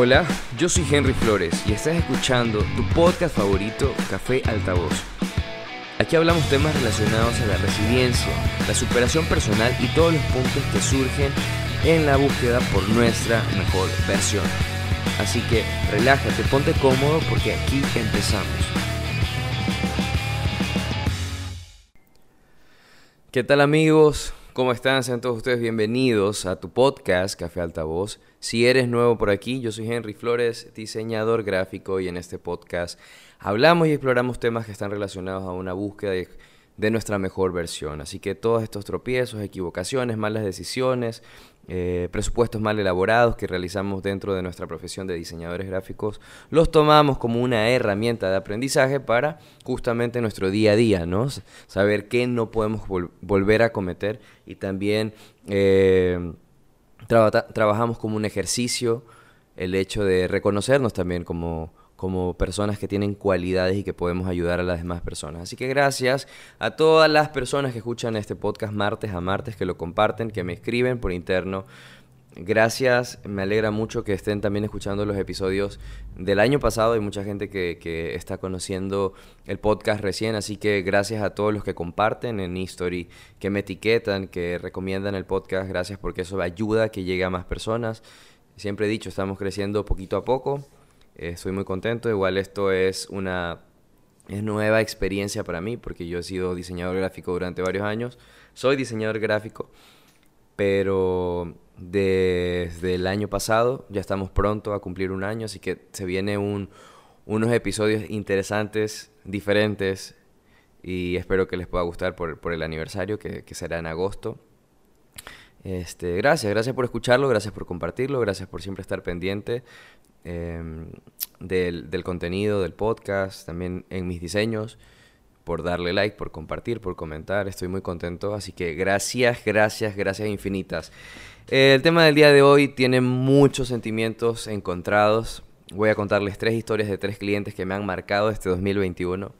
Hola, yo soy Henry Flores y estás escuchando tu podcast favorito, Café Altavoz. Aquí hablamos temas relacionados a la resiliencia, la superación personal y todos los puntos que surgen en la búsqueda por nuestra mejor versión. Así que relájate, ponte cómodo porque aquí empezamos. ¿Qué tal amigos? ¿Cómo están? Sean todos ustedes bienvenidos a tu podcast Café Altavoz. Si eres nuevo por aquí, yo soy Henry Flores, diseñador gráfico y en este podcast hablamos y exploramos temas que están relacionados a una búsqueda de, nuestra mejor versión. Así que todos estos tropiezos, equivocaciones, malas decisiones, eh, presupuestos mal elaborados que realizamos dentro de nuestra profesión de diseñadores gráficos, los tomamos como una herramienta de aprendizaje para justamente nuestro día a día, ¿no? Saber qué no podemos volver a cometer y también eh, trabajamos como un ejercicio el hecho de reconocernos también como como personas que tienen cualidades y que podemos ayudar a las demás personas. Así que gracias a todas las personas que escuchan este podcast martes a martes, que lo comparten, que me escriben por interno. Gracias, me alegra mucho que estén también escuchando los episodios del año pasado. Hay mucha gente que, que está conociendo el podcast recién, así que gracias a todos los que comparten en History, que me etiquetan, que recomiendan el podcast. Gracias porque eso ayuda a que llegue a más personas. Siempre he dicho, estamos creciendo poquito a poco estoy muy contento. Igual esto es una nueva experiencia para mí porque yo he sido diseñador gráfico durante varios años. Soy diseñador gráfico, pero desde el año pasado ya estamos pronto a cumplir un año, así que se viene unos episodios interesantes, diferentes y espero que les pueda gustar por, el aniversario que, que será en agosto. Este, gracias, gracias por escucharlo, gracias por compartirlo, gracias por siempre estar pendiente Em, del, del, contenido del podcast, también en mis diseños, por darle like, por compartir, por comentar. Estoy muy contento, así que gracias, gracias, gracias infinitas. El tema del día de hoy tiene muchos sentimientos encontrados. Voy a contarles tres historias de tres clientes que me han marcado este 2021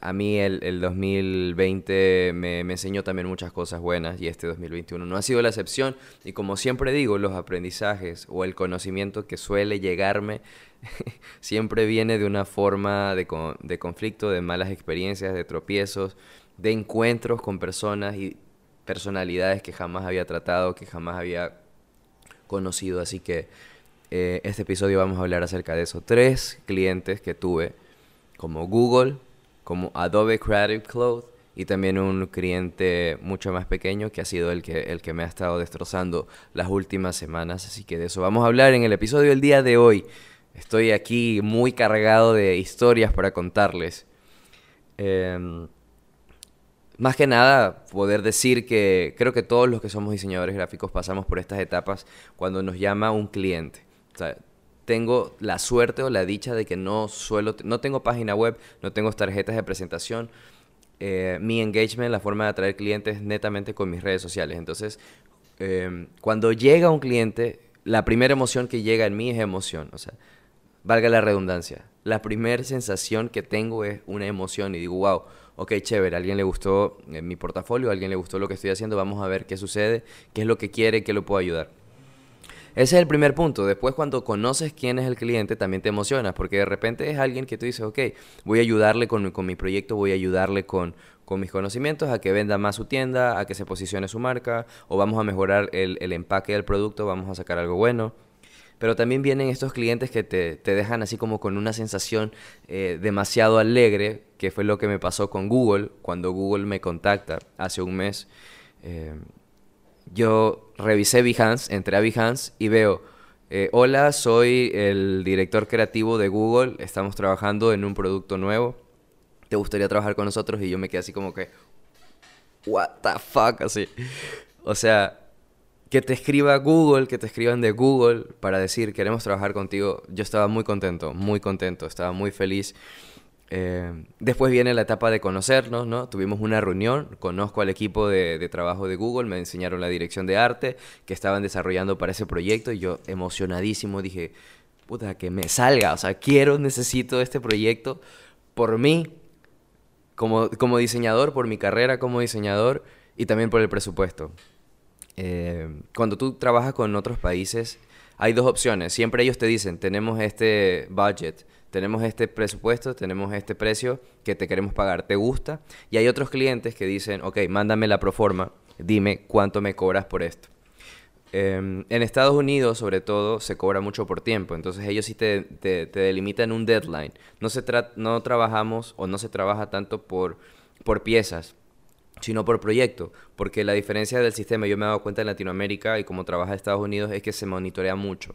a mí el, el 2020 me, me, enseñó también muchas cosas buenas y este 2021 no ha sido la excepción. Y como siempre digo, los aprendizajes o el conocimiento que suele llegarme siempre viene de una forma de, de conflicto, de malas experiencias, de tropiezos, de encuentros con personas y personalidades que jamás había tratado, que jamás había conocido. Así que eh, este episodio vamos a hablar acerca de eso. Tres clientes que tuve como Google, como Adobe Creative Cloud y también un cliente mucho más pequeño que ha sido el que, el que me ha estado destrozando las últimas semanas. Así que de eso vamos a hablar en el episodio del día de hoy. Estoy aquí muy cargado de historias para contarles. Em, más que nada, poder decir que creo que todos los que somos diseñadores gráficos pasamos por estas etapas cuando nos llama un cliente. Tengo la suerte o la dicha de que no suelo, no tengo página web, no tengo tarjetas de presentación. Eh, mi engagement, la forma de atraer clientes netamente con mis redes sociales. Entonces, em, cuando llega un cliente, la primera emoción que llega en mí es emoción. Valga la redundancia. La primera sensación que tengo es una emoción y digo, wow, ok, chévere, a alguien le gustó eh, mi portafolio, a alguien le gustó lo que estoy haciendo, vamos a ver qué sucede, qué es lo que quiere, qué lo puedo ayudar. Ese es el primer punto. Después cuando conoces quién es el cliente también te emocionas porque de repente es alguien que tú dices, ok, voy a ayudarle con, mi proyecto, voy a ayudarle con, con, mis conocimientos a que venda más su tienda, a que se posicione su marca o vamos a mejorar el, empaque del producto, vamos a sacar algo bueno. Pero también vienen estos clientes que te, dejan así como con una sensación eh, demasiado alegre, que fue lo que me pasó con Google, cuando Google me contacta hace un mes. Eh, yo revisé Behance, entré a Behance y veo, eh, hola, soy el director creativo de Google, estamos trabajando en un producto nuevo, ¿te gustaría trabajar con nosotros? Y yo me quedé así como que, what the fuck, así. O sea, que te escriba Google, que te escriban de Google para decir, queremos trabajar contigo, yo estaba muy contento, muy contento, estaba muy feliz. Eh, después viene la etapa de conocernos, ¿no? Tuvimos una reunión, conozco al equipo de, trabajo de Google, me enseñaron la dirección de arte que estaban desarrollando para ese proyecto y yo emocionadísimo dije, puta, que me salga, o sea, quiero, necesito este proyecto por mí, como, como diseñador, por mi carrera como diseñador y también por el presupuesto. Eh, cuando tú trabajas con otros países, hay dos opciones. Siempre ellos te dicen, tenemos este budget, tenemos este presupuesto, tenemos este precio que te queremos pagar, ¿te gusta? Y hay otros clientes que dicen, ok, mándame la proforma, dime cuánto me cobras por esto. Em, en Estados Unidos, sobre todo, se cobra mucho por tiempo, entonces ellos sí te, te, delimitan un deadline. No, se no trabajamos o no se trabaja tanto por, por piezas, sino por proyecto, porque la diferencia del sistema, yo me he dado cuenta en Latinoamérica y como trabaja Estados Unidos, es que se monitorea mucho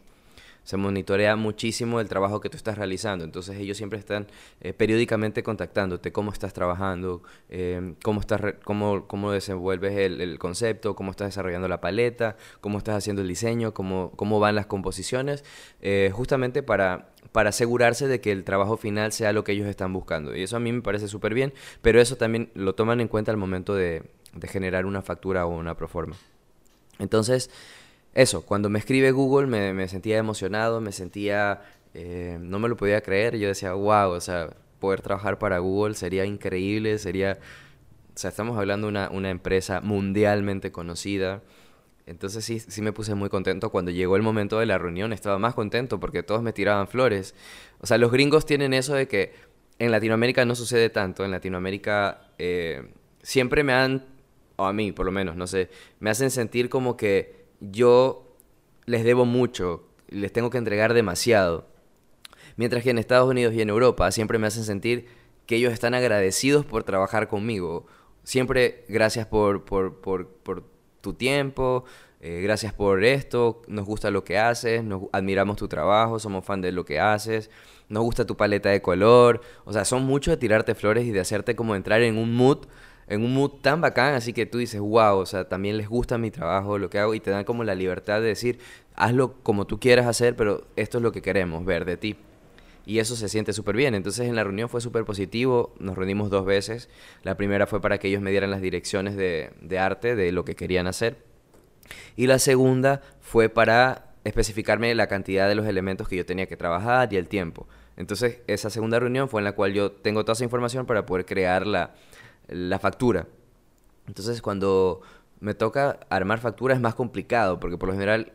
se monitorea muchísimo el trabajo que tú estás realizando. Entonces ellos siempre están eh, periódicamente contactándote, cómo estás trabajando, eh, cómo, estás cómo, cómo desenvuelves el, concepto, cómo estás desarrollando la paleta, cómo estás haciendo el diseño, cómo, cómo van las composiciones, eh, justamente para, para asegurarse de que el trabajo final sea lo que ellos están buscando. Y eso a mí me parece súper bien, pero eso también lo toman en cuenta al momento de, de generar una factura o una proforma. Entonces, eso, cuando me escribe Google me, sentía emocionado, me sentía, eh, no me lo podía creer, yo decía, wow, o sea, poder trabajar para Google sería increíble, sería, o sea, estamos hablando de una, una empresa mundialmente conocida. Entonces sí, sí me puse muy contento. Cuando llegó el momento de la reunión estaba más contento porque todos me tiraban flores. O sea, los gringos tienen eso de que en Latinoamérica no sucede tanto. En Latinoamérica eh, siempre me han, o a mí por lo menos, no sé, me hacen sentir como que yo les debo mucho, les tengo que entregar demasiado. Mientras que en Estados Unidos y en Europa siempre me hacen sentir que ellos están agradecidos por trabajar conmigo. Siempre gracias por, por, por, tu tiempo, eh, gracias por esto, nos gusta lo que haces, nos admiramos tu trabajo, somos fan de lo que haces, nos gusta tu paleta de color. O sea, son muchos de tirarte flores y de hacerte como entrar en un mood en un mood tan bacán, así que tú dices, wow, o sea, también les gusta mi trabajo, lo que hago, y te dan como la libertad de decir, hazlo como tú quieras hacer, pero esto es lo que queremos ver de ti. Y eso se siente súper bien. Entonces en la reunión fue súper positivo, nos reunimos dos veces. La primera fue para que ellos me dieran las direcciones de, de arte, de lo que querían hacer. Y la segunda fue para especificarme la cantidad de los elementos que yo tenía que trabajar y el tiempo. Entonces, esa segunda reunión fue en la cual yo tengo toda esa información para poder crear la, la factura. Entonces cuando me toca armar factura es más complicado porque por lo general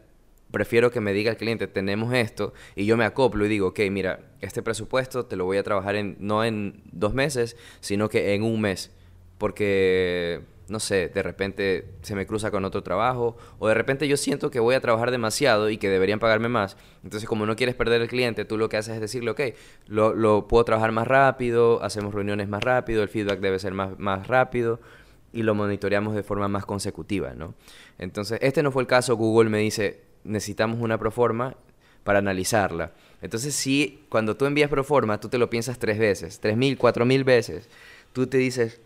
prefiero que me diga el cliente tenemos esto y yo me acoplo y digo, ok, mira, este presupuesto te lo voy a trabajar en, no en dos meses, sino que en un mes. Porque no sé, de repente se me cruza con otro trabajo, o de repente yo siento que voy a trabajar demasiado y que deberían pagarme más. Entonces, como no quieres perder el cliente, tú lo que haces es decirle, ok, lo, lo puedo trabajar más rápido, hacemos reuniones más rápido, el feedback debe ser más, más rápido y lo monitoreamos de forma más consecutiva, ¿no? Entonces, este no fue el caso, Google me dice, necesitamos una proforma para analizarla. Entonces, sí, cuando tú envías proforma, tú te lo piensas tres veces, tres mil, cuatro mil veces. Tú te dices,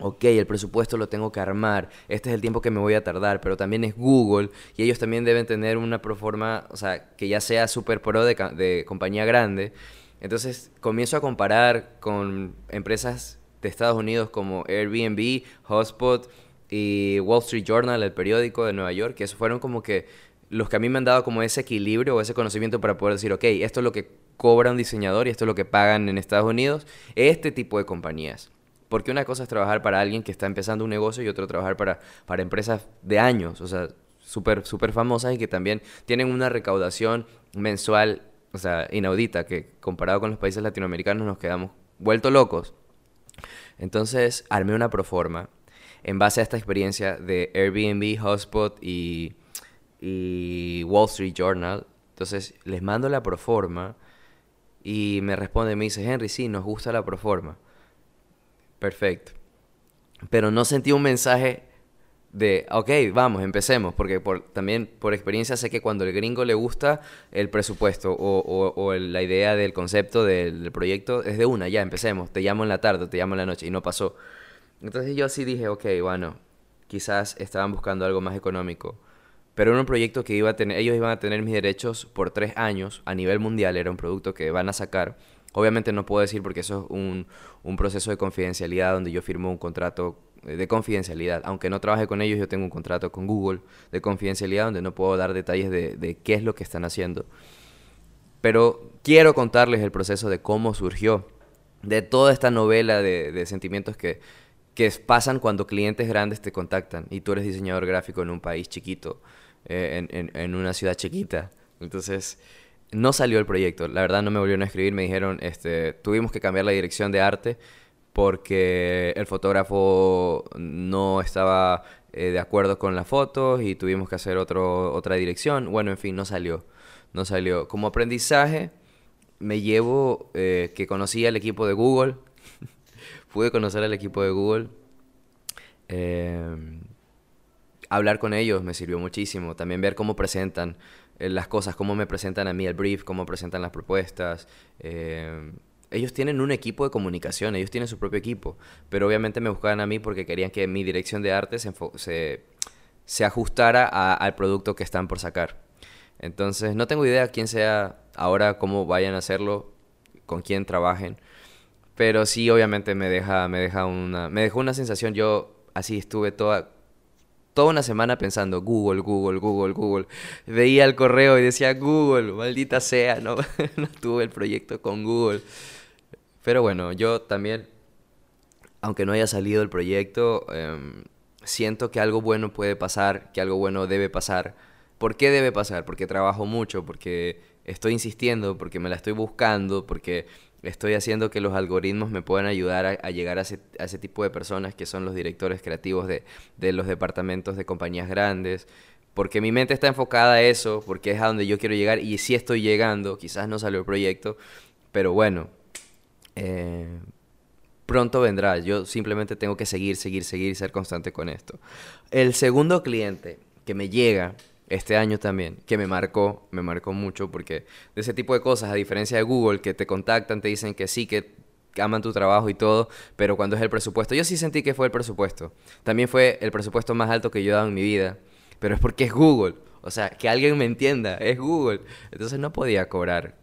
ok, el presupuesto lo tengo que armar, este es el tiempo que me voy a tardar, pero también es Google y ellos también deben tener una proforma, o sea, que ya sea super pro de, compañía grande. Entonces comienzo a comparar con empresas de Estados Unidos como Airbnb, Hotspot y Wall Street Journal, el periódico de Nueva York, que esos fueron como que los que a mí me han dado como ese equilibrio o ese conocimiento para poder decir, ok, esto es lo que cobra un diseñador y esto es lo que pagan en Estados Unidos, este tipo de compañías. Porque una cosa es trabajar para alguien que está empezando un negocio y otro trabajar para, para empresas de años, o sea, súper super famosas y que también tienen una recaudación mensual, o sea, inaudita, que comparado con los países latinoamericanos nos quedamos vuelto locos. Entonces armé una proforma en base a esta experiencia de Airbnb, Hotspot y, y Wall Street Journal. Entonces les mando la proforma y me responde, me dice, Henry, sí, nos gusta la proforma. Perfecto. Pero no sentí un mensaje de, ok, vamos, empecemos, porque por, también por experiencia sé que cuando el gringo le gusta el presupuesto o, la idea del concepto del, proyecto, es de una, ya, empecemos, te llamo en la tarde, te llamo en la noche, y no pasó. Entonces yo así dije, ok, bueno, quizás estaban buscando algo más económico, pero era un proyecto que iba a tener, ellos iban a tener mis derechos por tres años a nivel mundial, era un producto que van a sacar Obviamente no puedo decir porque eso es un, un proceso de confidencialidad donde yo firmo un contrato eh, de confidencialidad. Aunque no trabaje con ellos, yo tengo un contrato con Google de confidencialidad donde no puedo dar detalles de, de, qué es lo que están haciendo. Pero quiero contarles el proceso de cómo surgió, de toda esta novela de, de sentimientos que, que pasan cuando clientes grandes te contactan y tú eres diseñador gráfico en un país chiquito, eh, en, en, en, una ciudad chiquita Entonces, no salió el proyecto. La verdad no me volvieron a escribir, me dijeron, este, tuvimos que cambiar la dirección de arte porque el fotógrafo no estaba eh, de acuerdo con las fotos y tuvimos que hacer otro, otra dirección. Bueno, en fin, no salió. No salió. Como aprendizaje, me llevo eh, que conocí al equipo de Google. Pude conocer al equipo de Google. Eh, hablar con ellos me sirvió muchísimo. También ver cómo presentan eh, las cosas, cómo me presentan a mí el brief, cómo presentan las propuestas. Eh, ellos tienen un equipo de comunicación, ellos tienen su propio equipo, pero obviamente me buscaban a mí porque querían que mi dirección de arte se, se, ajustara al producto que están por sacar. Entonces, no tengo idea quién sea ahora, cómo vayan a hacerlo, con quién trabajen, pero sí, obviamente me deja, me deja una, me dejó una sensación, yo así estuve toda, toda una semana pensando Google, Google, Google, Google. Veía el correo y decía Google, maldita sea, no, no tuve el proyecto con Google. Pero bueno, yo también, aunque no haya salido el proyecto, em, siento que algo bueno puede pasar, que algo bueno debe pasar. ¿Por qué debe pasar? Porque trabajo mucho, porque estoy insistiendo, porque me la estoy buscando, porque estoy haciendo que los algoritmos me puedan ayudar a, llegar a ese, tipo de personas que son los directores creativos de, los departamentos de compañías grandes. Porque mi mente está enfocada a eso, porque es a donde yo quiero llegar y sí estoy llegando, quizás no salió el proyecto, pero bueno, eh, pronto vendrá. Yo simplemente tengo que seguir, seguir, seguir y ser constante con esto. El segundo cliente que me llega este año también, que me marcó, me marcó mucho porque de ese tipo de cosas, a diferencia de Google, que te contactan, te dicen que sí, que aman tu trabajo y todo, pero cuando es el presupuesto, yo sí sentí que fue el presupuesto. También fue el presupuesto más alto que yo he dado en mi vida, pero es porque es Google. O sea, que alguien me entienda, es Google. Entonces no podía cobrar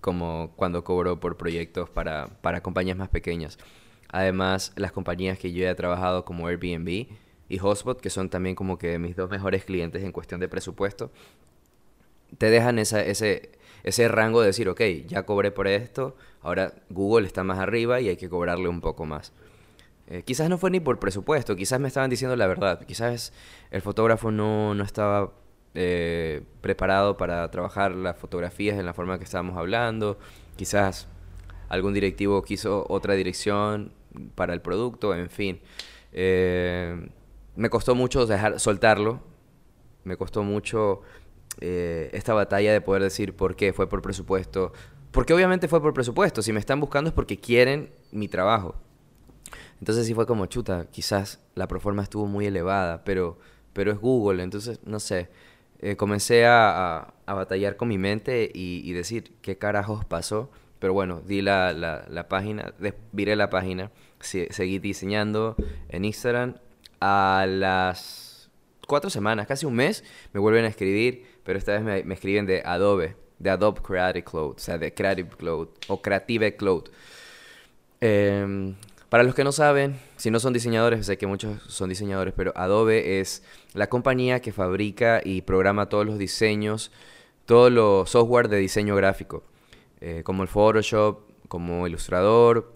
como cuando cobro por proyectos para, para compañías más pequeñas. Además, las compañías que yo he trabajado como Airbnb, y Hotspot, que son también como que mis dos mejores clientes en cuestión de presupuesto, te dejan ese, ese rango de decir, ok, ya cobré por esto, ahora Google está más arriba y hay que cobrarle un poco más. Eh, quizás no fue ni por presupuesto, quizás me estaban diciendo la verdad, quizás el fotógrafo no, no estaba eh, preparado para trabajar las fotografías en la forma que estábamos hablando, quizás algún directivo quiso otra dirección para el producto, en fin. Eh, me costó mucho dejar, soltarlo. Me costó mucho eh, esta batalla de poder decir por qué fue por presupuesto. Porque obviamente fue por presupuesto. Si me están buscando es porque quieren mi trabajo. Entonces sí fue como chuta. Quizás la proforma estuvo muy elevada, pero, pero es Google. Entonces, no sé. Eh, comencé a, a, batallar con mi mente y, decir qué carajos pasó. Pero bueno, di la, la, la página, viré la página, seguí diseñando en Instagram a las cuatro semanas, casi un mes, me vuelven a escribir, pero esta vez me, escriben de Adobe, de Adobe Creative Cloud, o sea, de Creative Cloud o Creative Cloud. Em, para los que no saben, si no son diseñadores, sé que muchos son diseñadores, pero Adobe es la compañía que fabrica y programa todos los diseños, todos los software de diseño gráfico, eh, como el Photoshop, como Illustrator,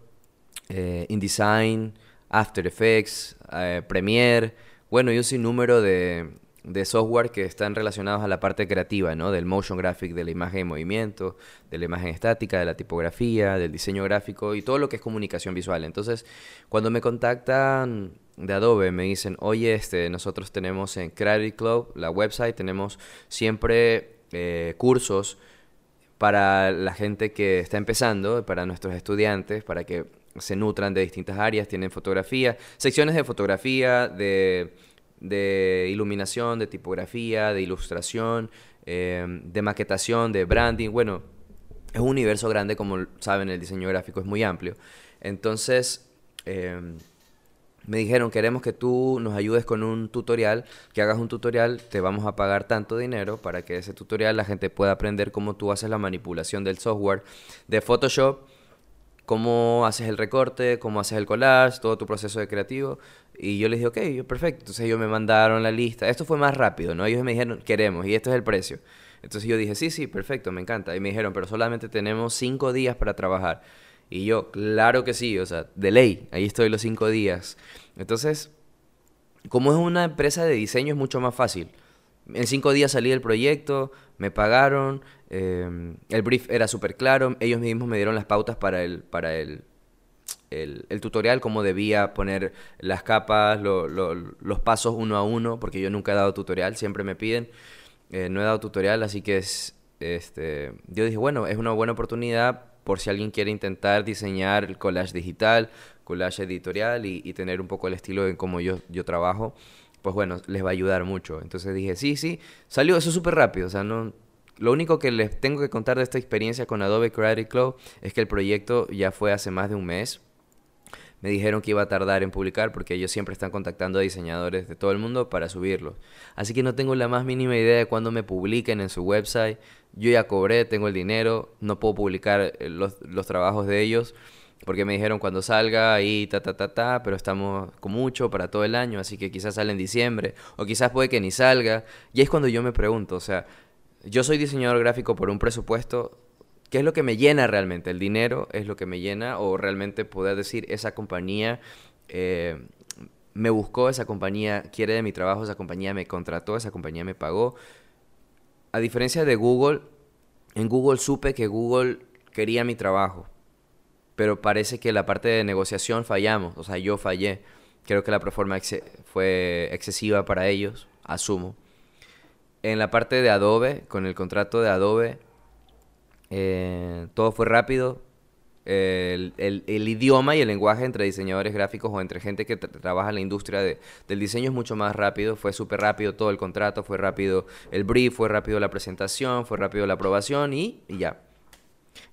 eh, InDesign, After Effects, eh, Premiere, bueno, y un sinnúmero de, de software que están relacionados a la parte creativa, ¿no? Del motion graphic, de la imagen en movimiento, de la imagen estática, de la tipografía, del diseño gráfico y todo lo que es comunicación visual. Entonces, cuando me contactan de Adobe, me dicen, oye, este, nosotros tenemos en Creative Club, la website, tenemos siempre eh, cursos para la gente que está empezando, para nuestros estudiantes, para que se nutran de distintas áreas, tienen fotografía, secciones de fotografía, de, iluminación, de tipografía, de ilustración, em, de maquetación, de branding. Bueno, es un universo grande, como saben, el diseño gráfico es muy amplio. Entonces, em, me dijeron, queremos que tú nos ayudes con un tutorial, que hagas un tutorial, te vamos a pagar tanto dinero para que ese tutorial la gente pueda aprender cómo tú haces la manipulación del software de Photoshop cómo haces el recorte, cómo haces el collage, todo tu proceso de creativo. Y yo les dije, ok, perfecto. Entonces ellos me mandaron la lista. Esto fue más rápido, ¿no? Ellos me dijeron, queremos, y esto es el precio. Entonces yo dije, sí, sí, perfecto, me encanta. Y me dijeron, pero solamente tenemos cinco días para trabajar. Y yo, claro que sí, o sea, de ley, ahí estoy los cinco días. Entonces, como es una empresa de diseño, es mucho más fácil. En cinco días salí del proyecto, me pagaron, em, el brief era súper claro, ellos mismos me dieron las pautas para el, para el, el, tutorial, cómo debía poner las capas, los pasos uno a uno, porque yo nunca he dado tutorial, siempre me piden, eh, no he dado tutorial, así que es, este, yo dije, bueno, es una buena oportunidad por si alguien quiere intentar diseñar el collage digital, collage editorial y, tener un poco el estilo en cómo yo, yo trabajo, pues bueno, les va a ayudar mucho. Entonces dije, sí, sí, salió eso súper rápido, o sea, no... Lo único que les tengo que contar de esta experiencia con Adobe Creative Cloud es que el proyecto ya fue hace más de un mes. Me dijeron que iba a tardar en publicar porque ellos siempre están contactando a diseñadores de todo el mundo para subirlos. Así que no tengo la más mínima idea de cuándo me publiquen en su website. Yo ya cobré, tengo el dinero, no puedo publicar eh, los, los trabajos de ellos porque me dijeron cuando salga y ta ta ta ta, pero estamos con mucho para todo el año, así que quizás sale en diciembre o quizás puede que ni salga. Y es cuando yo me pregunto, o sea, yo soy diseñador gráfico por un presupuesto, ¿qué es lo que me llena realmente? ¿El dinero es lo que me llena o realmente poder decir esa compañía eh, me buscó, esa compañía quiere de mi trabajo, esa compañía me contrató, esa compañía me pagó? A diferencia de Google, en Google supe que Google quería mi trabajo pero parece que la parte de negociación fallamos, o sea, yo fallé. Creo que la proforma fue excesiva para ellos, asumo. En la parte de Adobe, con el contrato de Adobe, eh, todo fue rápido. El, idioma y el lenguaje entre diseñadores gráficos o entre gente que trabaja en la industria del diseño es mucho más rápido. Fue súper rápido todo el contrato, fue rápido el brief, fue rápido la presentación, fue rápido la aprobación y ya.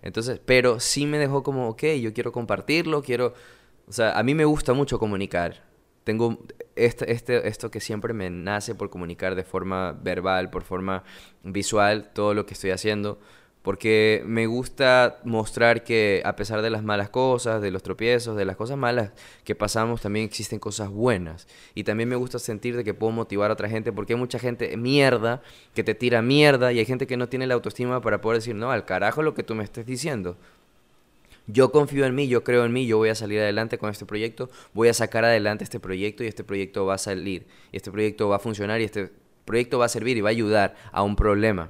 Entonces, pero sí me dejó como, ok, yo quiero compartirlo, quiero, o sea, a mí me gusta mucho comunicar. Tengo este, este, esto que siempre me nace por comunicar de forma verbal, por forma visual, todo lo que estoy haciendo porque me gusta mostrar que a pesar de las malas cosas, de los tropiezos, de las cosas malas que pasamos, también existen cosas buenas. Y también me gusta sentir de que puedo motivar a otra gente, porque hay mucha gente mierda que te tira mierda y hay gente que no tiene la autoestima para poder decir, no, al carajo lo que tú me estés diciendo. Yo confío en mí, yo creo en mí, yo voy a salir adelante con este proyecto, voy a sacar adelante este proyecto y este proyecto va a salir, y este proyecto va a funcionar y este proyecto va a servir y va a ayudar a un problema.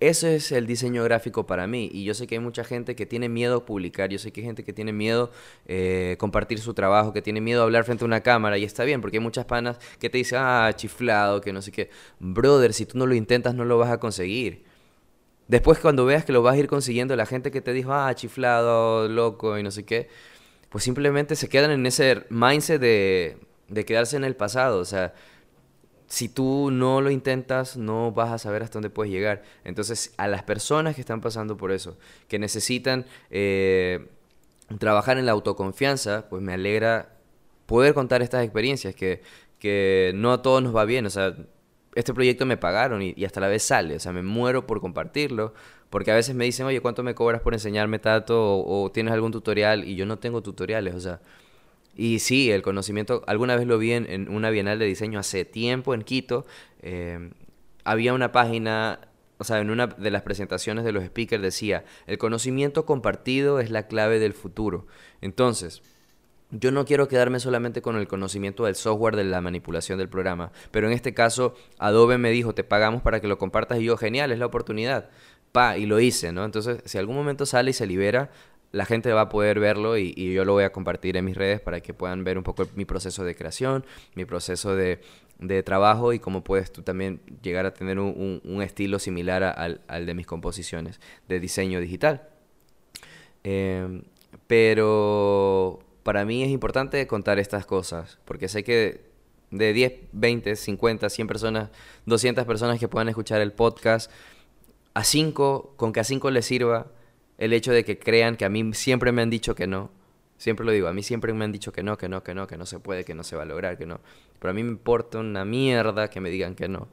Eso es el diseño gráfico para mí. Y yo sé que hay mucha gente que tiene miedo a publicar. Yo sé que hay gente que tiene miedo eh, compartir su trabajo, que tiene miedo a hablar frente a una cámara. Y está bien, porque hay muchas panas que te dicen, ah, chiflado, que no sé qué. Brother, si tú no lo intentas, no lo vas a conseguir. Después, cuando veas que lo vas a ir consiguiendo, la gente que te dijo, ah, chiflado, loco y no sé qué, pues simplemente se quedan en ese mindset de, de quedarse en el pasado. O sea si tú no lo intentas, no vas a saber hasta dónde puedes llegar. Entonces, a las personas que están pasando por eso, que necesitan eh, trabajar en la autoconfianza, pues me alegra poder contar estas experiencias, que, que no a todos nos va bien. O sea, este proyecto me pagaron y, hasta la vez sale. O sea, me muero por compartirlo. Porque a veces me dicen, oye, ¿cuánto me cobras por enseñarme tanto? O, o tienes algún tutorial y yo no tengo tutoriales. O sea, y sí, el conocimiento, alguna vez lo vi en, una bienal de diseño hace tiempo en Quito. Eh, había una página, o sea, en una de las presentaciones de los speakers decía, el conocimiento compartido es la clave del futuro. Entonces, yo no quiero quedarme solamente con el conocimiento del software de la manipulación del programa, pero en este caso Adobe me dijo, te pagamos para que lo compartas y yo, genial, es la oportunidad. Pa, y lo hice, ¿no? Entonces, si algún momento sale y se libera, la gente va a poder verlo y, yo lo voy a compartir en mis redes para que puedan ver un poco mi proceso de creación, mi proceso de, trabajo y cómo puedes tú también llegar a tener un, estilo similar al, de mis composiciones de diseño digital. Em, pero para mí es importante contar estas cosas, porque sé que de 10, 20, 50, 100 personas, 200 personas que puedan escuchar el podcast, a 5, con que a 5 les sirva, el hecho de que crean que a mí siempre me han dicho que no. Siempre lo digo, a mí siempre me han dicho que no, que no, que no, que no se puede, que no se va a lograr, que no. Pero a mí me importa una mierda que me digan que no.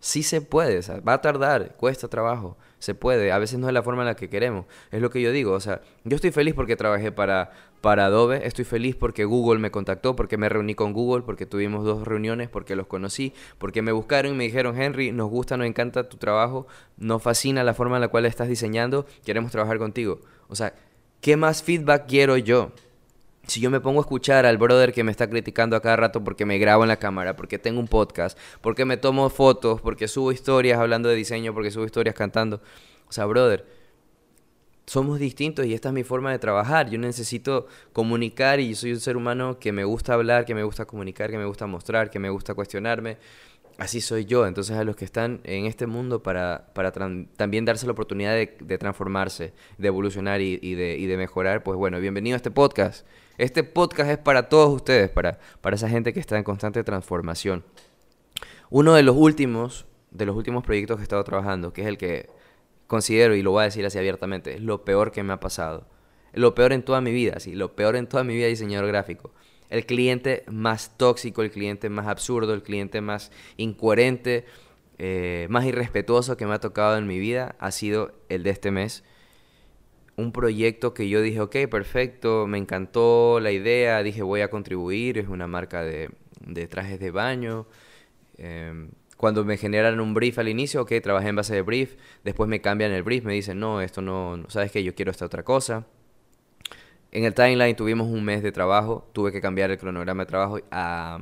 Sí se puede, o sea, va a tardar, cuesta trabajo, se puede, a veces no es la forma en la que queremos. Es lo que yo digo, o sea, yo estoy feliz porque trabajé para, para Adobe, estoy feliz porque Google me contactó, porque me reuní con Google, porque tuvimos dos reuniones, porque los conocí, porque me buscaron y me dijeron, Henry, nos gusta, nos encanta tu trabajo, nos fascina la forma en la cual estás diseñando, queremos trabajar contigo. O sea, ¿qué más feedback quiero yo? si yo me pongo a escuchar al brother que me está criticando a cada rato porque me grabo en la cámara, porque tengo un podcast, porque me tomo fotos, porque subo historias hablando de diseño, porque subo historias cantando. O sea, brother, somos distintos y esta es mi forma de trabajar. Yo necesito comunicar y yo soy un ser humano que me gusta hablar, que me gusta comunicar, que me gusta mostrar, que me gusta cuestionarme. Así soy yo. Entonces a los que están en este mundo para, para también darse la oportunidad de, de transformarse, de evolucionar y, y, de, y de mejorar, pues bueno, bienvenido a este podcast. Este podcast es para todos ustedes, para, para esa gente que está en constante transformación. Uno de los últimos, de los últimos proyectos que he estado trabajando, que es el que considero, y lo voy a decir así abiertamente, es lo peor que me ha pasado. Lo peor en toda mi vida, sí, lo peor en toda mi vida diseñador gráfico. El cliente más tóxico, el cliente más absurdo, el cliente más incoherente, eh, más irrespetuoso que me ha tocado en mi vida ha sido el de este mes un proyecto que yo dije, ok, perfecto, me encantó la idea, dije voy a contribuir, es una marca de, trajes de baño. Em, cuando me generan un brief al inicio, ok, trabajé en base de brief, después me cambian el brief, me dicen, no, esto no, sabes que yo quiero esta otra cosa. En el timeline tuvimos un mes de trabajo, tuve que cambiar el cronograma de trabajo a,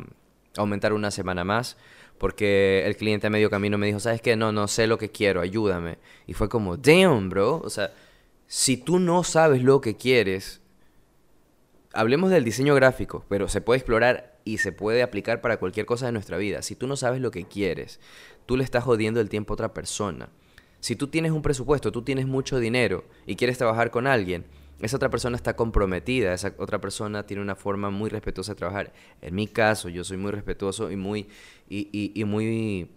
aumentar una semana más, porque el cliente a medio camino me dijo, sabes que no, no sé lo que quiero, ayúdame. Y fue como, damn, bro, o sea si tú no sabes lo que quieres, hablemos del diseño gráfico, pero se puede explorar y se puede aplicar para cualquier cosa de nuestra vida. Si tú no sabes lo que quieres, tú le estás jodiendo el tiempo a otra persona. Si tú tienes un presupuesto, tú tienes mucho dinero y quieres trabajar con alguien, esa otra persona está comprometida, esa otra persona tiene una forma muy respetuosa de trabajar. En mi caso, yo soy muy respetuoso y muy, y, y muy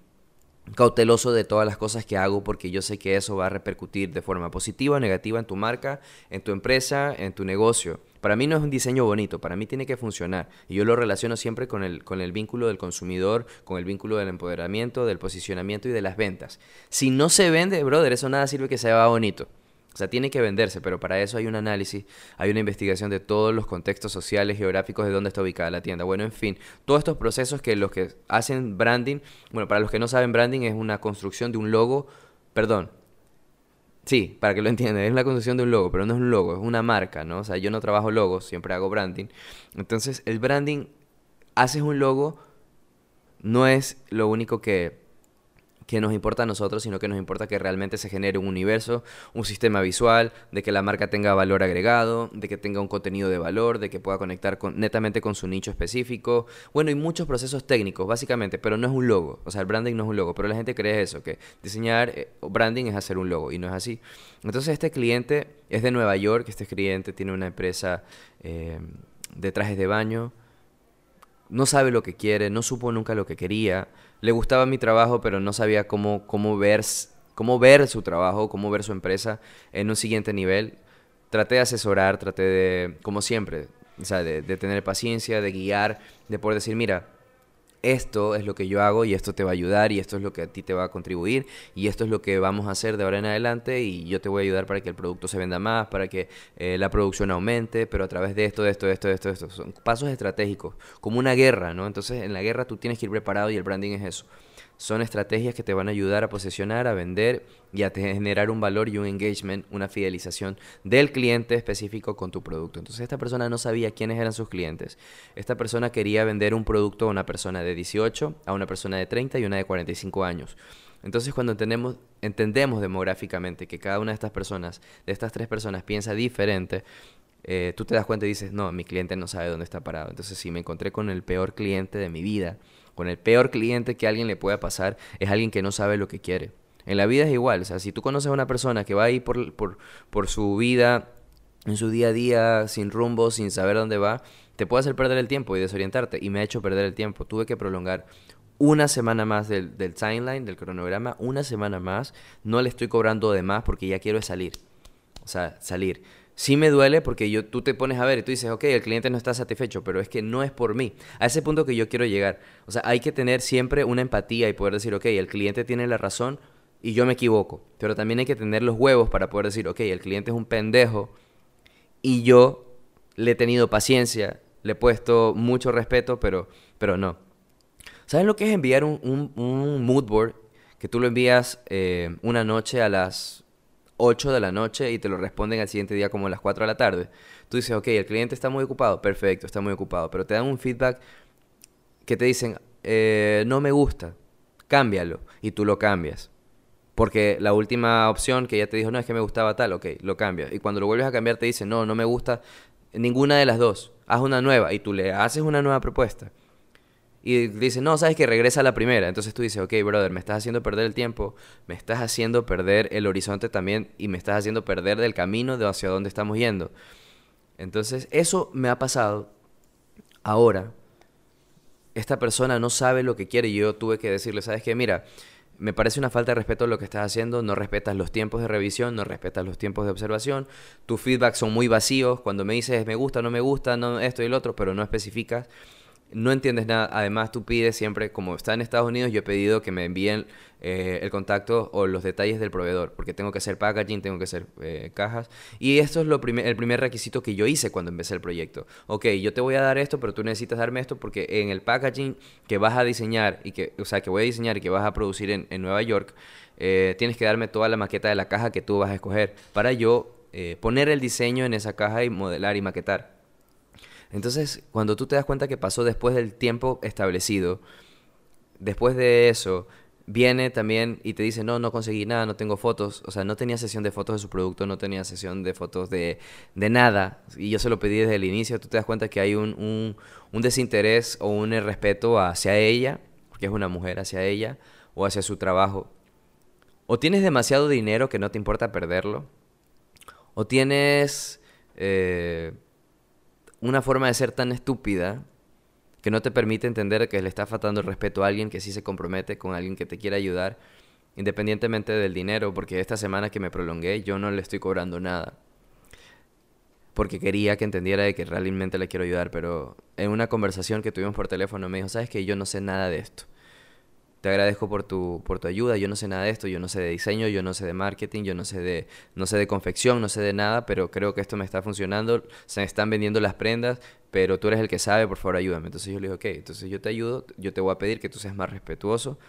cauteloso de todas las cosas que hago porque yo sé que eso va a repercutir de forma positiva o negativa en tu marca, en tu empresa, en tu negocio. Para mí no es un diseño bonito, para mí tiene que funcionar. Y yo lo relaciono siempre con el, con el vínculo del consumidor, con el vínculo del empoderamiento, del posicionamiento y de las ventas. Si no se vende, brother, eso nada sirve que se vea bonito. O sea, tiene que venderse, pero para eso hay un análisis, hay una investigación de todos los contextos sociales, geográficos de dónde está ubicada la tienda. Bueno, en fin, todos estos procesos que los que hacen branding, bueno, para los que no saben, branding es una construcción de un logo, perdón, sí, para que lo entiendan, es una construcción de un logo, pero no es un logo, es una marca, ¿no? O sea, yo no trabajo logos, siempre hago branding. Entonces, el branding, haces un logo, no es lo único que que nos importa a nosotros, sino que nos importa que realmente se genere un universo, un sistema visual, de que la marca tenga valor agregado, de que tenga un contenido de valor, de que pueda conectar con, netamente con su nicho específico. Bueno, y muchos procesos técnicos, básicamente, pero no es un logo. O sea, el branding no es un logo, pero la gente cree eso, que diseñar eh, branding es hacer un logo, y no es así. Entonces, este cliente es de Nueva York, este cliente tiene una empresa eh, de trajes de baño, no sabe lo que quiere, no supo nunca lo que quería, le gustaba mi trabajo, pero no sabía cómo, cómo, ver, cómo ver su trabajo, cómo ver su empresa en un siguiente nivel. Traté de asesorar, traté de, como siempre, o sea, de, de tener paciencia, de guiar, de poder decir, mira, esto es lo que yo hago y esto te va a ayudar y esto es lo que a ti te va a contribuir y esto es lo que vamos a hacer de ahora en adelante y yo te voy a ayudar para que el producto se venda más, para que eh, la producción aumente, pero a través de esto, de esto, de esto, de esto, de esto. Son pasos estratégicos, como una guerra, ¿no? Entonces en la guerra tú tienes que ir preparado y el branding es eso. Son estrategias que te van a ayudar a posicionar, a vender y a generar un valor y un engagement, una fidelización del cliente específico con tu producto. Entonces esta persona no sabía quiénes eran sus clientes. Esta persona quería vender un producto a una persona de 18, a una persona de 30 y una de 45 años. Entonces cuando entendemos, entendemos demográficamente que cada una de estas personas, de estas tres personas, piensa diferente, eh, tú te das cuenta y dices, no, mi cliente no sabe dónde está parado. Entonces si me encontré con el peor cliente de mi vida, con el peor cliente que a alguien le pueda pasar, es alguien que no sabe lo que quiere. En la vida es igual, o sea, si tú conoces a una persona que va ahí por, por, por su vida, en su día a día, sin rumbo, sin saber dónde va, te puede hacer perder el tiempo y desorientarte. Y me ha hecho perder el tiempo. Tuve que prolongar una semana más del, del timeline, del cronograma, una semana más. No le estoy cobrando de más porque ya quiero salir. O sea, salir sí me duele porque yo, tú te pones a ver y tú dices, ok, el cliente no está satisfecho, pero es que no es por mí. A ese punto que yo quiero llegar. O sea, hay que tener siempre una empatía y poder decir, ok, el cliente tiene la razón y yo me equivoco. Pero también hay que tener los huevos para poder decir, ok, el cliente es un pendejo y yo le he tenido paciencia, le he puesto mucho respeto, pero, pero no. ¿Saben lo que es enviar un, un, mood board? Que tú lo envías eh, una noche a las 8 de la noche y te lo responden al siguiente día como a las 4 de la tarde. Tú dices, ok, el cliente está muy ocupado, perfecto, está muy ocupado, pero te dan un feedback que te dicen, eh, no me gusta, cámbialo, y tú lo cambias. Porque la última opción que ya te dijo, no, es que me gustaba tal, ok, lo cambias. Y cuando lo vuelves a cambiar te dice, no, no me gusta ninguna de las dos, haz una nueva, y tú le haces una nueva propuesta y dice, no, sabes que regresa a la primera. Entonces tú dices, ok, brother, me estás haciendo perder el tiempo, me estás haciendo perder el horizonte también y me estás haciendo perder del camino de hacia dónde estamos yendo. Entonces, eso me ha pasado. Ahora, esta persona no sabe lo que quiere y yo tuve que decirle, sabes que, mira, me parece una falta de respeto lo que estás haciendo, no respetas los tiempos de revisión, no respetas los tiempos de observación, tus feedbacks son muy vacíos, cuando me dices me gusta, no me gusta, no esto y el otro, pero no especificas no entiendes nada. Además, tú pides siempre, como está en Estados Unidos, yo he pedido que me envíen eh, el contacto o los detalles del proveedor, porque tengo que hacer packaging, tengo que hacer eh, cajas. Y esto es el primer requisito que yo hice cuando empecé el proyecto. Ok, yo te voy a dar esto, pero tú necesitas darme esto porque en el packaging que vas a diseñar, y que, o sea, que voy a diseñar y que vas a producir en, Nueva York, eh, tienes que darme toda la maqueta de la caja que tú vas a escoger para yo poner el diseño en esa caja y modelar y maquetar. Entonces, cuando tú te das cuenta que pasó después del tiempo establecido, después de eso, viene también y te dice, no, no conseguí nada, no tengo fotos, o sea, no tenía sesión de fotos de su producto, no tenía sesión de fotos de, de nada, y yo se lo pedí desde el inicio, tú te das cuenta que hay un, un, desinterés o un respeto hacia ella, porque es una mujer hacia ella, o hacia su trabajo. O tienes demasiado dinero que no te importa perderlo, o tienes... Eh, una forma de ser tan estúpida que no te permite entender que le está faltando el respeto a alguien que sí se compromete con alguien que te quiere ayudar, independientemente del dinero, porque esta semana que me prolongué yo no le estoy cobrando nada. Porque quería que entendiera de que realmente le quiero ayudar, pero en una conversación que tuvimos por teléfono me dijo, sabes que yo no sé nada de esto te agradezco por tu, por tu ayuda, yo no sé nada de esto, yo no sé de diseño, yo no sé de marketing, yo no sé de, no sé de confección, no sé de nada, pero creo que esto me está funcionando, se me están vendiendo las prendas, pero tú eres el que sabe, por favor ayúdame. Entonces yo le dije, ok, entonces yo te ayudo, yo te voy a pedir que tú seas más respetuoso,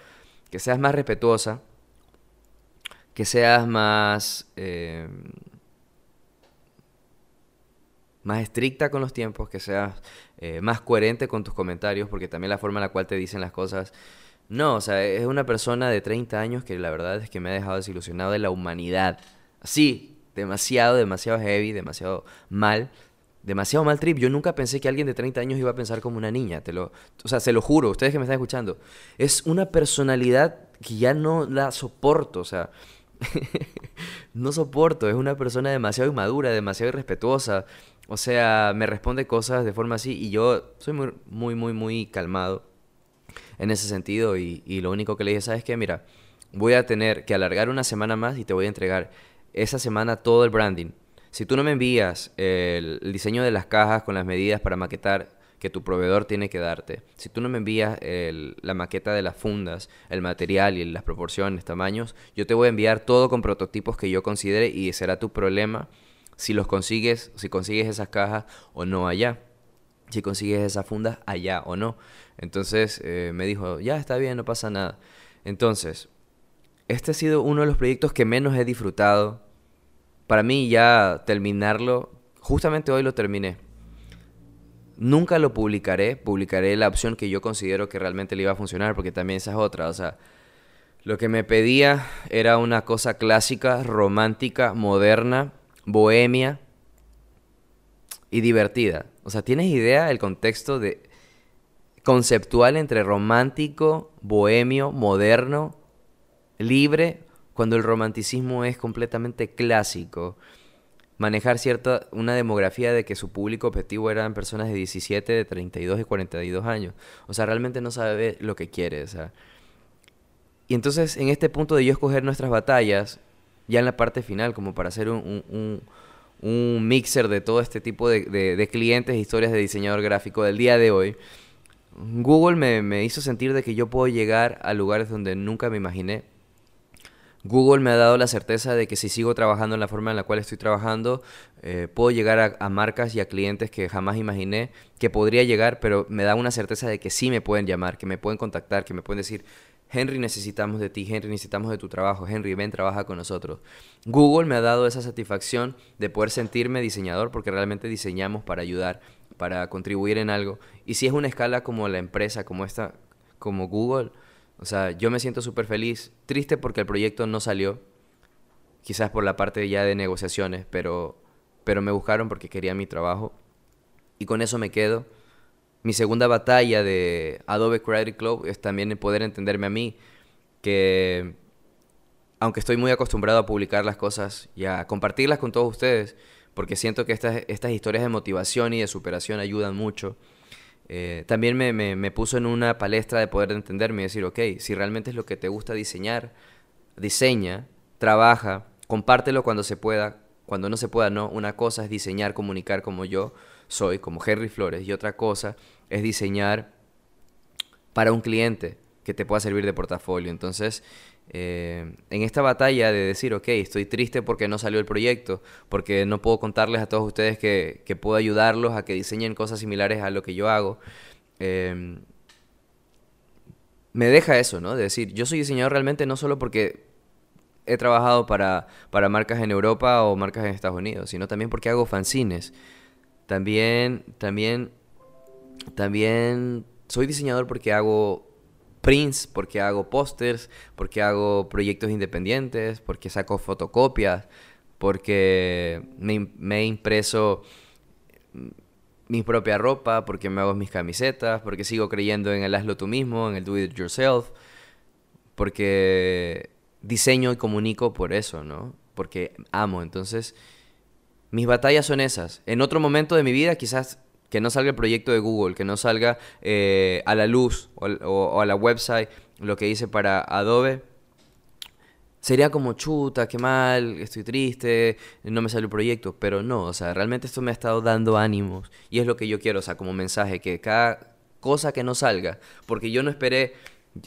que seas más respetuosa, que seas más... Eh, más estricta con los tiempos, que seas eh, más coherente con tus comentarios, porque también la forma en la cual te dicen las cosas no, o sea, es una persona de 30 años que la verdad es que me ha dejado desilusionado de la humanidad. Sí, demasiado, demasiado heavy, demasiado mal, demasiado mal trip. Yo nunca pensé que alguien de 30 años iba a pensar como una niña, te lo, o sea, se lo juro, ustedes que me están escuchando. Es una personalidad que ya no la soporto, o sea, no soporto, es una persona demasiado inmadura, demasiado irrespetuosa. O sea, me responde cosas de forma así y yo soy muy, muy, muy, muy calmado en ese sentido y, lo único que le dije, ¿sabes qué? Mira, voy a tener que alargar una semana más y te voy a entregar esa semana todo el branding. Si tú no me envías el, diseño de las cajas con las medidas para maquetar que tu proveedor tiene que darte, si tú no me envías la maqueta de las fundas, el material y las proporciones, tamaños, yo te voy a enviar todo con prototipos que yo considere y será tu problema si los consigues, si consigues esas cajas o no allá si consigues esa funda allá o no. Entonces eh, me dijo, ya está bien, no pasa nada. Entonces, este ha sido uno de los proyectos que menos he disfrutado. Para mí ya terminarlo, justamente hoy lo terminé. Nunca lo publicaré, publicaré la opción que yo considero que realmente le iba a funcionar, porque también esa es otra. O sea, lo que me pedía era una cosa clásica, romántica, moderna, bohemia y divertida. O sea, ¿tienes idea el contexto de conceptual entre romántico, bohemio, moderno, libre, cuando el romanticismo es completamente clásico? Manejar cierta una demografía de que su público objetivo eran personas de 17, de 32 y 42 años. O sea, realmente no sabe lo que quiere, o sea. Y entonces, en este punto de yo escoger nuestras batallas, ya en la parte final, como para hacer un un mixer de todo este tipo de, de, clientes e historias de diseñador gráfico del día de hoy, Google me, hizo sentir de que yo puedo llegar a lugares donde nunca me imaginé. Google me ha dado la certeza de que si sigo trabajando en la forma en la cual estoy trabajando, eh, puedo llegar a, a, marcas y a clientes que jamás imaginé que podría llegar, pero me da una certeza de que sí me pueden llamar, que me pueden contactar, que me pueden decir, Henry, necesitamos de ti, Henry, necesitamos de tu trabajo, Henry, ven, trabaja con nosotros. Google me ha dado esa satisfacción de poder sentirme diseñador porque realmente diseñamos para ayudar, para contribuir en algo. Y si es una escala como la empresa, como esta, como Google, o sea, yo me siento súper feliz, triste porque el proyecto no salió, quizás por la parte ya de negociaciones, pero, pero me buscaron porque querían mi trabajo. Y con eso me quedo mi segunda batalla de Adobe Creative Cloud es también poder entenderme a mí, que aunque estoy muy acostumbrado a publicar las cosas y a compartirlas con todos ustedes, porque siento que estas, estas historias de motivación y de superación ayudan mucho, eh, también me, me, puso en una palestra de poder entenderme y decir, ok, si realmente es lo que te gusta diseñar, diseña, trabaja, compártelo cuando se pueda, cuando no se pueda, no. Una cosa es diseñar, comunicar como yo soy, como Henry Flores, y otra cosa es diseñar para un cliente que te pueda servir de portafolio. Entonces, eh, en esta batalla de decir, ok, estoy triste porque no salió el proyecto, porque no puedo contarles a todos ustedes que, que puedo ayudarlos a que diseñen cosas similares a lo que yo hago, em, me deja eso, ¿no? De decir, yo soy diseñador realmente no solo porque he trabajado para, para marcas en Europa o marcas en Estados Unidos, sino también porque hago fanzines. También, también también soy diseñador porque hago prints, porque hago pósters, porque hago proyectos independientes, porque saco fotocopias, porque me, he impreso mi propia ropa, porque me hago mis camisetas, porque sigo creyendo en el hazlo tú mismo, en el do it yourself, porque diseño y comunico por eso, ¿no? Porque amo. Entonces, mis batallas son esas. En otro momento de mi vida quizás que no salga el proyecto de Google, que no salga eh, a la luz o, a la website lo que hice para Adobe, sería como chuta, qué mal, estoy triste, no me salió el proyecto, pero no, o sea, realmente esto me ha estado dando ánimos y es lo que yo quiero, o sea, como mensaje, que cada cosa que no salga, porque yo no esperé,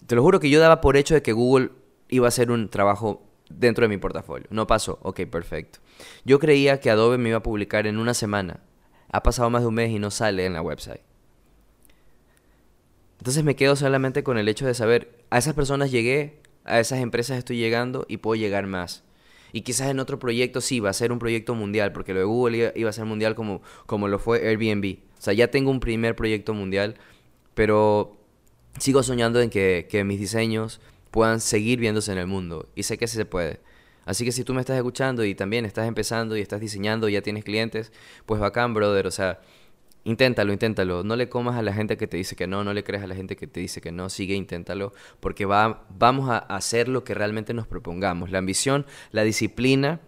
te lo juro que yo daba por hecho de que Google iba a hacer un trabajo dentro de mi portafolio, no pasó, ok, perfecto. Yo creía que Adobe me iba a publicar en una semana, ha pasado más de un mes y no sale en la website. Entonces me quedo solamente con el hecho de saber, a esas personas llegué, a esas empresas estoy llegando y puedo llegar más. Y quizás en otro proyecto sí, va a ser un proyecto mundial, porque lo de Google iba, a ser mundial como, como lo fue Airbnb. O sea, ya tengo un primer proyecto mundial, pero sigo soñando en que, que mis diseños puedan seguir viéndose en el mundo. Y sé que sí se puede. Así que si tú me estás escuchando y también estás empezando y estás diseñando y ya tienes clientes, pues bacán, brother. O sea, inténtalo, inténtalo. No le comas a la gente que te dice que no, no le creas a la gente que te dice que no. Sigue, inténtalo, porque va, vamos a hacer lo que realmente nos propongamos. La ambición, la disciplina.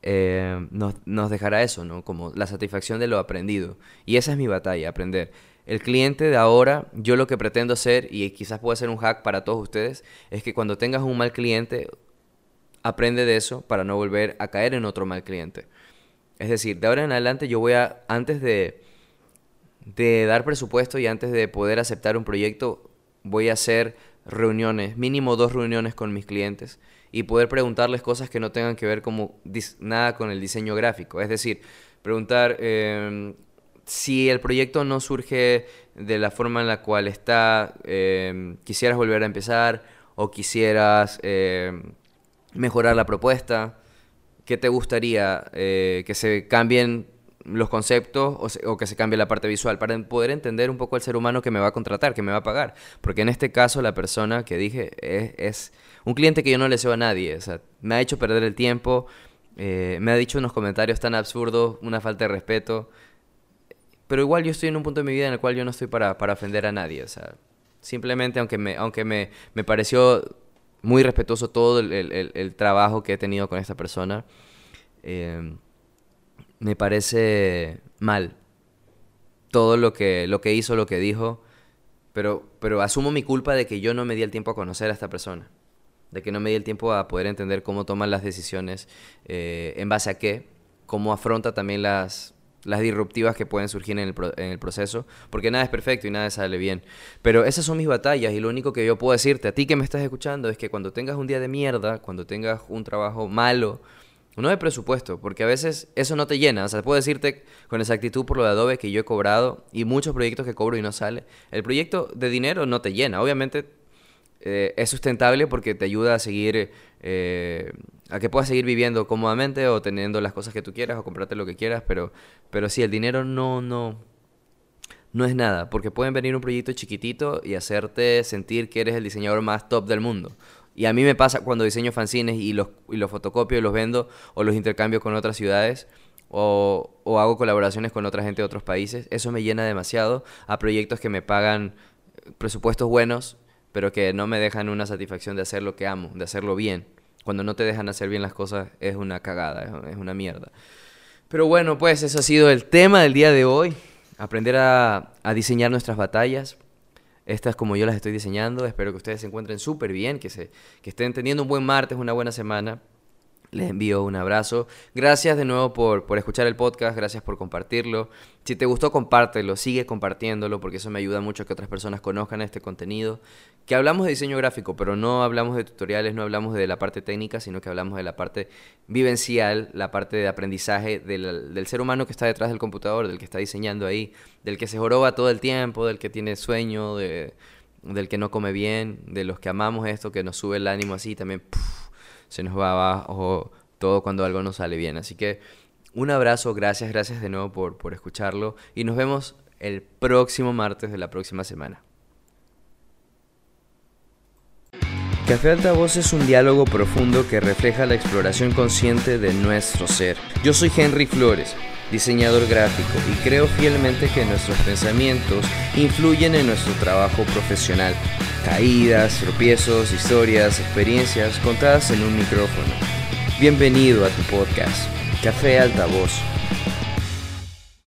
Eh, nos, nos dejará eso, ¿no? Como la satisfacción de lo aprendido. Y esa es mi batalla, aprender. El cliente de ahora, yo lo que pretendo hacer, y quizás pueda ser un hack para todos ustedes, es que cuando tengas un mal cliente, aprende de eso para no volver a caer en otro mal cliente. Es decir, de ahora en adelante yo voy a, antes de, de dar presupuesto y antes de poder aceptar un proyecto, voy a hacer reuniones, mínimo dos reuniones con mis clientes y poder preguntarles cosas que no tengan que ver como nada con el diseño gráfico. Es decir, preguntar em, si el proyecto no surge de la forma en la cual está, em, quisieras volver a empezar o quisieras em, mejorar la propuesta? ¿Qué te gustaría eh, que se cambien los conceptos o, que se cambie la parte visual para poder entender un poco el ser humano que me va a contratar, que me va a pagar? Porque en este caso la persona que dije es, un cliente que yo no le deseo a nadie. Me ha hecho perder el tiempo, eh, me ha dicho unos comentarios tan absurdos, una falta de respeto. Pero igual yo estoy en un punto de mi vida en el cual yo no estoy para, para ofender a nadie. Simplemente aunque aunque me, me pareció muy respetuoso todo el, trabajo que he tenido con esta persona. Eh, me parece mal todo lo que, lo que hizo, lo que dijo, pero, pero asumo mi culpa de que yo no me di el tiempo a conocer a esta persona, de que no me di el tiempo a poder entender cómo toman las decisiones, eh, en base a qué, cómo afronta también las, las disruptivas que pueden surgir en el, en el, proceso, porque nada es perfecto y nada sale bien. Pero esas son mis batallas y lo único que yo puedo decirte a ti que me estás escuchando es que cuando tengas un día de mierda, cuando tengas un trabajo malo, no de presupuesto, porque a veces eso no te llena. O sea, puedo decirte con exactitud por lo de Adobe que yo he cobrado y muchos proyectos que cobro y no sale. El proyecto de dinero no te llena. Obviamente eh, es sustentable porque te ayuda a seguir, eh, a que puedas seguir viviendo cómodamente o teniendo las cosas que tú quieras o comprarte lo que quieras, pero, pero sí, el dinero no, no, no es nada, porque pueden venir un proyecto chiquitito y hacerte sentir que eres el diseñador más top del mundo. Y a mí me pasa cuando diseño fanzines y los, y los fotocopio y los vendo o los intercambio con otras ciudades o, o hago colaboraciones con otra gente de otros países. Eso me llena demasiado a proyectos que me pagan presupuestos buenos, pero que no me dejan una satisfacción de hacer lo que amo, de hacerlo bien. Cuando no te dejan hacer bien las cosas es una cagada, es una mierda. Pero bueno, pues eso ha sido el tema del día de hoy. Aprender a, diseñar nuestras batallas. Estas como yo las estoy diseñando. Espero que ustedes se encuentren súper bien, que, se, que estén teniendo un buen martes, una buena semana. Les envío un abrazo. Gracias de nuevo por, por, escuchar el podcast, gracias por compartirlo. Si te gustó, compártelo, sigue compartiéndolo porque eso me ayuda mucho a que otras personas conozcan este contenido. Que hablamos de diseño gráfico, pero no hablamos de tutoriales, no hablamos de la parte técnica, sino que hablamos de la parte vivencial, la parte de aprendizaje del, del ser humano que está detrás del computador, del que está diseñando ahí, del que se joroba todo el tiempo, del que tiene sueño, de, del que no come bien, de los que amamos esto, que nos sube el ánimo así también se nos va abajo todo cuando algo no sale bien. Así que un abrazo, gracias, gracias de nuevo por, por escucharlo y nos vemos el próximo martes de la próxima semana. Café Altavoz es un diálogo profundo que refleja la exploración consciente de nuestro ser. Yo soy Henry Flores, diseñador gráfico, y creo fielmente que nuestros pensamientos influyen en nuestro trabajo profesional. Caídas, tropiezos, historias, experiencias contadas en un micrófono. Bienvenido a tu podcast, Café Altavoz.